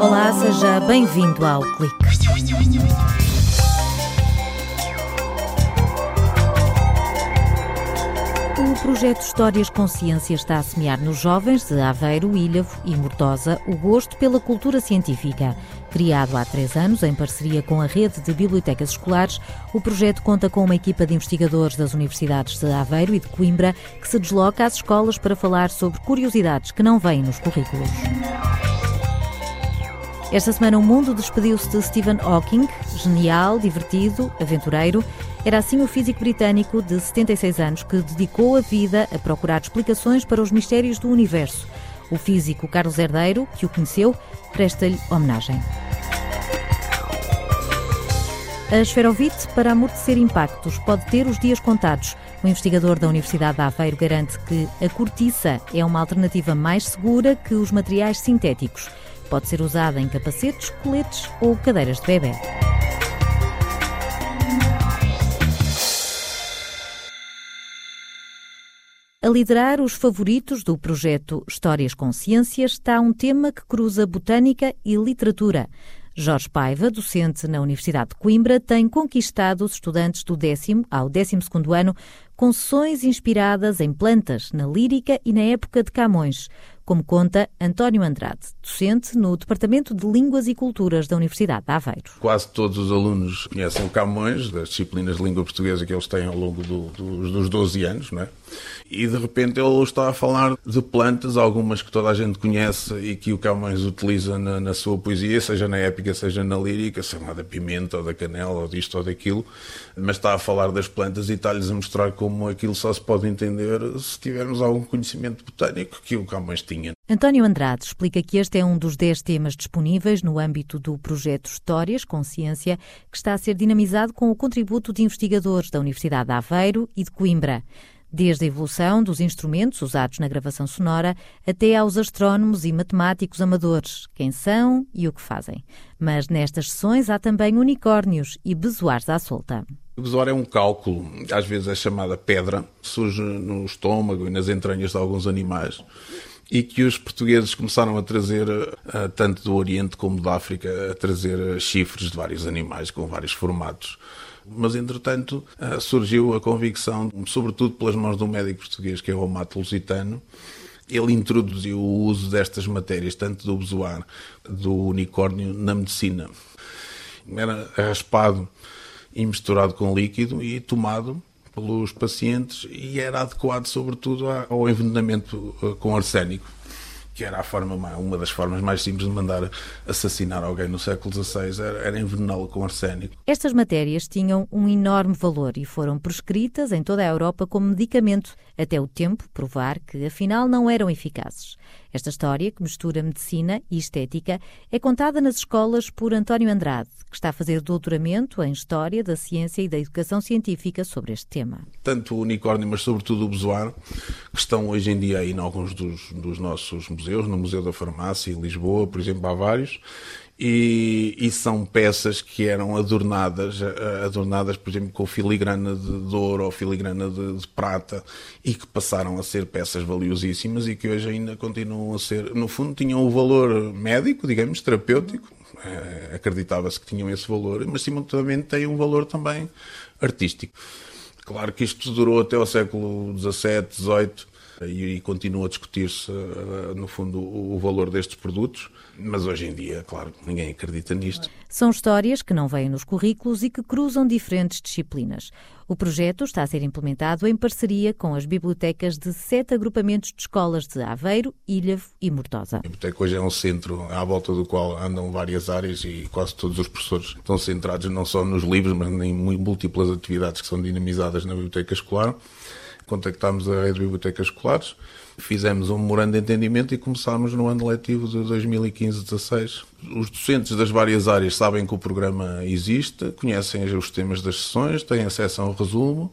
Olá, seja bem-vindo ao Clique. O projeto Histórias Consciência está a semear nos jovens de Aveiro, Ilhavo e Mortosa o gosto pela cultura científica. Criado há três anos em parceria com a rede de bibliotecas escolares, o projeto conta com uma equipa de investigadores das universidades de Aveiro e de Coimbra que se desloca às escolas para falar sobre curiosidades que não vêm nos currículos. Esta semana o mundo despediu-se de Stephen Hawking, genial, divertido, aventureiro. Era assim o físico britânico de 76 anos que dedicou a vida a procurar explicações para os mistérios do universo. O físico Carlos Herdeiro, que o conheceu, presta-lhe homenagem. A esferovite, para amortecer impactos, pode ter os dias contados. O investigador da Universidade de Aveiro garante que a cortiça é uma alternativa mais segura que os materiais sintéticos. Pode ser usada em capacetes, coletes ou cadeiras de bebê. A liderar os favoritos do projeto Histórias Consciências está um tema que cruza botânica e literatura. Jorge Paiva, docente na Universidade de Coimbra, tem conquistado os estudantes do décimo ao décimo segundo ano com sessões inspiradas em plantas, na lírica e na época de Camões, como conta António Andrade, docente no Departamento de Línguas e Culturas da Universidade de Aveiro. Quase todos os alunos conhecem o Camões, das disciplinas de língua portuguesa que eles têm ao longo do, do, dos 12 anos, não é? E de repente ele está a falar de plantas, algumas que toda a gente conhece e que o Camões utiliza na, na sua poesia, seja na épica, seja na lírica, seja da pimenta ou da canela ou disto ou daquilo, mas está a falar das plantas e está-lhes a mostrar como aquilo só se pode entender se tivermos algum conhecimento botânico que o Camões tinha tinha. António Andrade explica que este é um dos 10 temas disponíveis no âmbito do projeto Histórias Consciência, que está a ser dinamizado com o contributo de investigadores da Universidade de Aveiro e de Coimbra. Desde a evolução dos instrumentos usados na gravação sonora até aos astrónomos e matemáticos amadores, quem são e o que fazem. Mas nestas sessões há também unicórnios e bezoares à solta. O bezoar é um cálculo, às vezes é chamada pedra, surge no estômago e nas entranhas de alguns animais e que os portugueses começaram a trazer, eh, tanto do Oriente como da África, a trazer eh, chifres de vários animais com vários formatos. Mas, entretanto, eh, surgiu a convicção, sobretudo pelas mãos de um médico português, que é o Amato Lusitano, ele introduziu o uso destas matérias, tanto do bezoar, do unicórnio, na medicina. Era raspado e misturado com líquido e tomado pelos pacientes e era adequado, sobretudo, ao envenenamento eh, com arsénico que era a forma, uma das formas mais simples de mandar assassinar alguém no século XVI, era, era envenená-lo com arsénico. Estas matérias tinham um enorme valor e foram prescritas em toda a Europa como medicamento, até o tempo provar que afinal não eram eficazes. Esta história, que mistura medicina e estética, é contada nas escolas por António Andrade, que está a fazer doutoramento em História da Ciência e da Educação Científica sobre este tema. Tanto o unicórnio, mas sobretudo o bezoar, que estão hoje em dia aí em alguns dos, dos nossos museus, no Museu da Farmácia em Lisboa, por exemplo, há vários, e, e, são peças que eram adornadas, eh, adornadas, por exemplo, com filigrana de, de ouro ou filigrana de, de, prata e que passaram a ser peças valiosíssimas e que hoje ainda continuam a ser, no fundo, tinham o valor médico, digamos, terapêutico, é, acreditava-se que tinham esse valor, mas simultaneamente têm um valor também artístico. Claro que isto durou até o século XVII, XVIII e, e continua a discutir-se, eh, no fundo, o, o valor destes produtos mas hoje em dia, claro, ninguém acredita nisto. São histórias que não vêm nos currículos e que cruzam diferentes disciplinas. O projeto está a ser implementado em parceria com as bibliotecas de sete agrupamentos de escolas de Aveiro, Ilhavo e Mortosa. A biblioteca hoje é um centro à volta do qual andam várias áreas e quase todos os professores estão centrados não só nos livros, mas em múltiplas atividades que são dinamizadas na biblioteca escolar. Contactámos a rede de bibliotecas escolares Fizemos um memorando de entendimento e começámos no ano letivo de 2015-16. Os docentes das várias áreas sabem que o programa existe, conhecem os temas das sessões, têm acesso ao resumo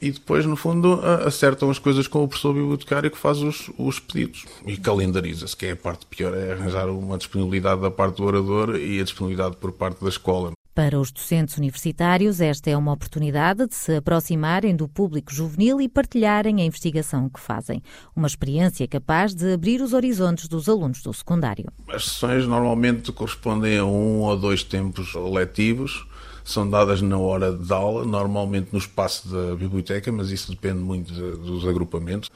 e depois, no fundo, acertam as coisas com o professor bibliotecário que faz os, os pedidos e calendariza-se, que é a parte pior, é arranjar uma disponibilidade da parte do orador e a disponibilidade por parte da escola. Para os docentes universitários, esta é uma oportunidade de se aproximarem do público juvenil e partilharem a investigação que fazem. Uma experiência capaz de abrir os horizontes dos alunos do secundário. As sessões normalmente correspondem a um ou dois tempos letivos são dadas na hora de aula, normalmente no espaço da biblioteca, mas isso depende muito de, dos agrupamentos.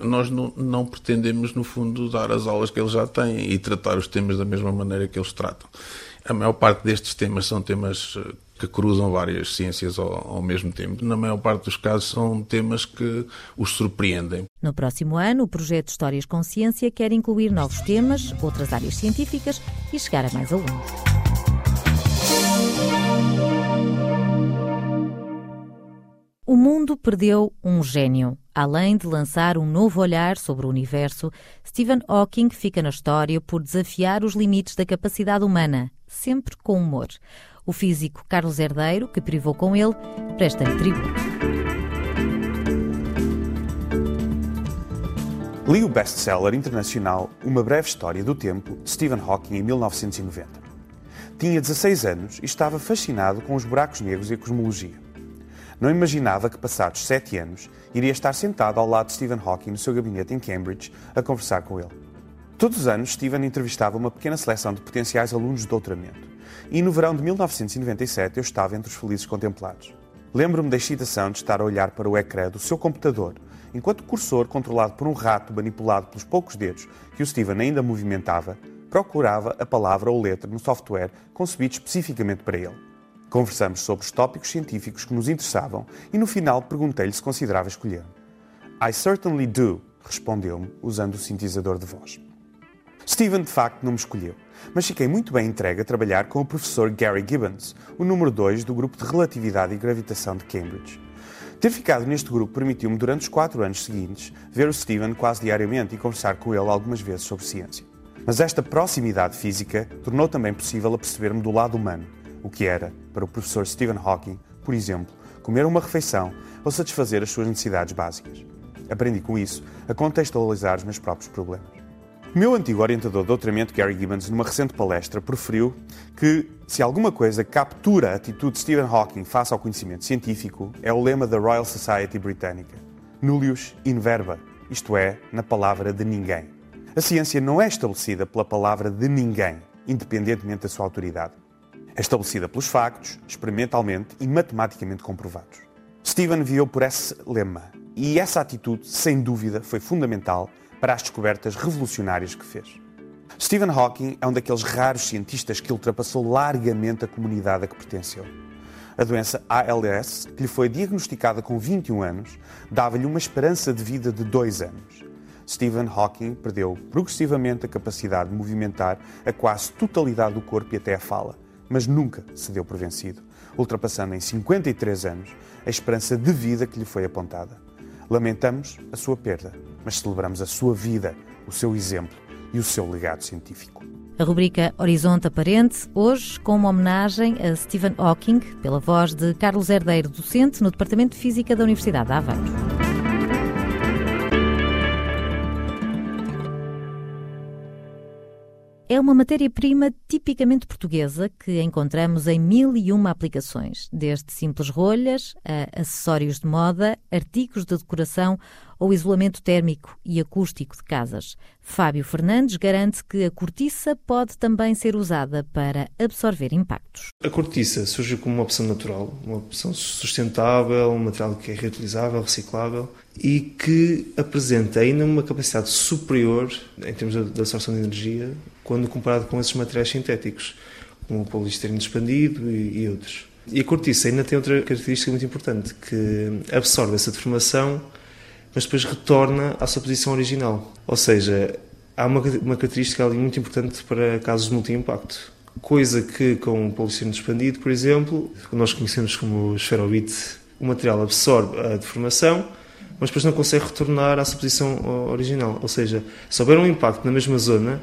Nós não, não, pretendemos, no fundo, dar as aulas que eles já têm e tratar os temas da mesma maneira que eles tratam. A maior parte destes temas são temas eh, que cruzam várias ciências ao, ao, mesmo tempo. Na maior parte dos casos, são temas que os surpreendem. No próximo ano, o projeto Histórias com Ciência quer incluir novos temas, outras áreas científicas e chegar a mais alunos. O mundo perdeu um gênio. Além de lançar um novo olhar sobre o universo, Stephen Hawking fica na história por desafiar os limites da capacidade humana, sempre com humor. O físico Carlos Herdeiro, que privou com ele, presta-lhe tributo. Li o best-seller internacional Uma Breve História do Tempo, de Stephen Hawking, em 1990. Tinha 16 anos e estava fascinado com os buracos negros e a cosmologia. Não imaginava que, passados sete anos, iria estar sentado ao lado de Stephen Hawking no seu gabinete em Cambridge a conversar com ele. Todos os anos, Stephen entrevistava uma pequena seleção de potenciais alunos de doutoramento. E no verão de 1997 eu estava entre os felizes contemplados. Lembro-me da excitação de estar a olhar para o ecrã do seu computador, enquanto o cursor, controlado por um rato manipulado pelos poucos dedos que o Stephen ainda movimentava, procurava a palavra ou letra no software concebido especificamente para ele. Conversamos sobre os tópicos científicos que nos interessavam e no final perguntei-lhe se considerava escolher. I certainly do, respondeu-me, usando o sintetizador de voz. Stephen de facto não me escolheu, mas fiquei muito bem entregue a trabalhar com o professor Gary Gibbons, o número 2 do grupo de relatividade e gravitação de Cambridge. Ter ficado neste grupo permitiu-me, durante os quatro anos seguintes, ver o Stephen quase diariamente e conversar com ele algumas vezes sobre ciência. Mas esta proximidade física tornou também possível aperceber-me do lado humano o que era, para o professor Stephen Hawking, por exemplo, comer uma refeição ou satisfazer as suas necessidades básicas. Aprendi com isso a contextualizar os meus próprios problemas. Meu antigo orientador de doutoramento, Gary Gibbons, numa recente palestra, proferiu que se alguma coisa captura a atitude de Stephen Hawking face ao conhecimento científico, é o lema da Royal Society Britânica: Nullius in verba, isto é, na palavra de ninguém. A ciência não é estabelecida pela palavra de ninguém, independentemente da sua autoridade é estabelecida pelos factos, experimentalmente e matematicamente comprovados. Stephen viu por esse lema e essa atitude, sem dúvida, foi fundamental para as descobertas revolucionárias que fez. Stephen Hawking é um daqueles raros cientistas que ultrapassou largamente a comunidade a que pertenceu. A doença ALS, que lhe foi diagnosticada com 21 anos, dava-lhe uma esperança de vida de dois anos. Stephen Hawking perdeu progressivamente a capacidade de movimentar a quase totalidade do corpo e até a fala, mas nunca se deu por vencido, ultrapassando em 53 anos a esperança de vida que lhe foi apontada. Lamentamos a sua perda, mas celebramos a sua vida, o seu exemplo e o seu legado científico. A rubrica Horizonte Aparente, hoje com uma homenagem a Stephen Hawking, pela voz de Carlos Herdeiro, docente no Departamento de Física da Universidade de Aveiro. É uma matéria-prima tipicamente portuguesa que encontramos em mil e uma aplicações, desde simples rolhas a acessórios de moda, artigos de decoração ou isolamento térmico e acústico de casas. Fábio Fernandes garante que a cortiça pode também ser usada para absorver impactos. A cortiça surge como uma opção natural, uma opção sustentável, um material que é reutilizável, reciclável e que apresenta ainda uma capacidade superior em termos de absorção de energia quando comparado com esses materiais sintéticos, como o poliestireno expandido e, e outros. E a cortiça ainda tem outra característica muito importante, que absorve essa deformação, mas depois retorna à sua posição original. Ou seja, há uma, uma característica ali muito importante para casos de multi-impacto. Coisa que com o poliestireno expandido, por exemplo, nós conhecemos como esferovite, o material absorve a deformação, mas depois não consegue retornar à sua posição original. Ou seja, se houver um impacto na mesma zona,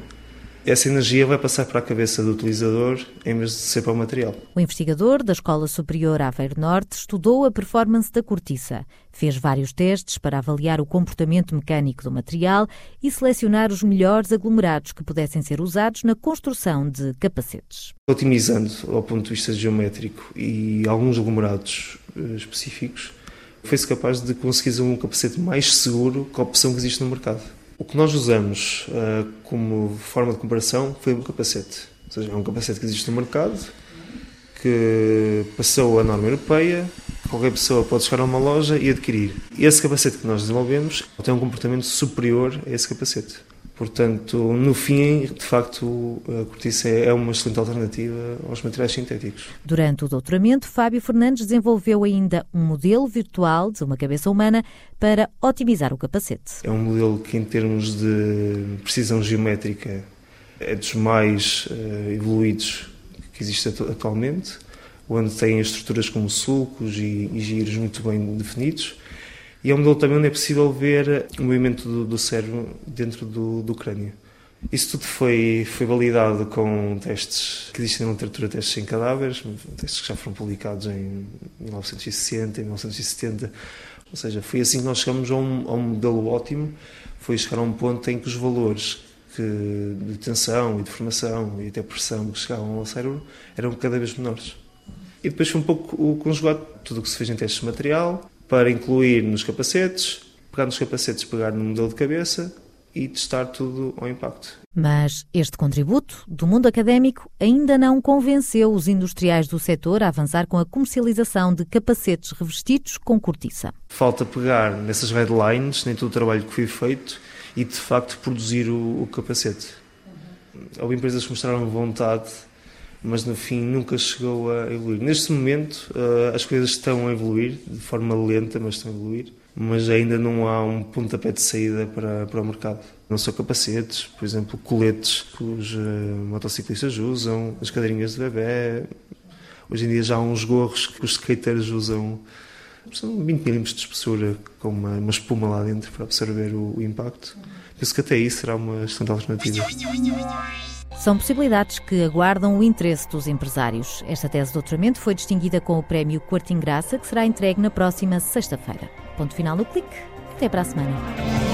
essa energia vai passar para a cabeça do utilizador em vez de ser para o material. O investigador da Escola Superior Aveiro Norte estudou a performance da cortiça, fez vários testes para avaliar o comportamento mecânico do material e selecionar os melhores aglomerados que pudessem ser usados na construção de capacetes. Otimizando ao ponto de vista geométrico e alguns aglomerados eh, específicos, foi-se capaz de conseguir um capacete mais seguro que a opção que existe no mercado. O que nós usamos uh, como forma de comparação foi o capacete. Ou seja, é um capacete que existe no mercado, que passou a norma europeia, qualquer pessoa pode chegar a uma loja e adquirir. Esse capacete que nós desenvolvemos tem um comportamento superior a esse capacete. Portanto, no fim, de facto, a cortiça é uma excelente alternativa aos materiais sintéticos. Durante o doutoramento, Fábio Fernandes desenvolveu ainda um modelo virtual de uma cabeça humana para otimizar o capacete. É um modelo que, em termos de precisão geométrica, é dos mais uh, evoluídos que existe atualmente, onde tem estruturas como sulcos e giros muito bem definidos e é um modelo também onde é possível ver o movimento do, do cérebro dentro do, do crânio. Isso tudo foi, foi validado com testes que existem na literatura, testes em cadáveres, testes que já foram publicados em 1960, em 1970. Ou seja, foi assim que nós chegamos a um, a um modelo ótimo, foi chegar a um ponto em que os valores que, de tensão e de formação e até pressão que chegavam ao cérebro eram cada vez menores. E depois foi um pouco o conjugado, tudo o que se fez em testes de material, para incluir nos capacetes, pegar nos capacetes, pegar no modelo de cabeça e testar tudo ao impacto. Mas este contributo do mundo académico ainda não convenceu os industriais do setor a avançar com a comercialização de capacetes revestidos com cortiça. Falta pegar nessas headlines, nem todo o trabalho que foi feito, e de facto produzir o, o capacete. Houve empresas que mostraram vontade mas no fim nunca chegou a evoluir. Neste momento uh, as coisas estão a evoluir, de forma lenta, mas estão a evoluir, mas ainda não há um pontapé de saída para, para o mercado. Não são capacetes, por exemplo, coletes que os uh, motociclistas usam, as cadeirinhas de bebê. Hoje em dia já há uns gorros que os skaters usam, são 20 mm de espessura, com uma, uma, espuma lá dentro para absorver o, o impacto. Penso que até isso será uma excelente alternativa. São possibilidades que aguardam o interesse dos empresários. Esta tese de doutoramento foi distinguida com o prémio Quarto Graça, que será entregue na próxima sexta-feira. Ponto final no clique. Até para a semana.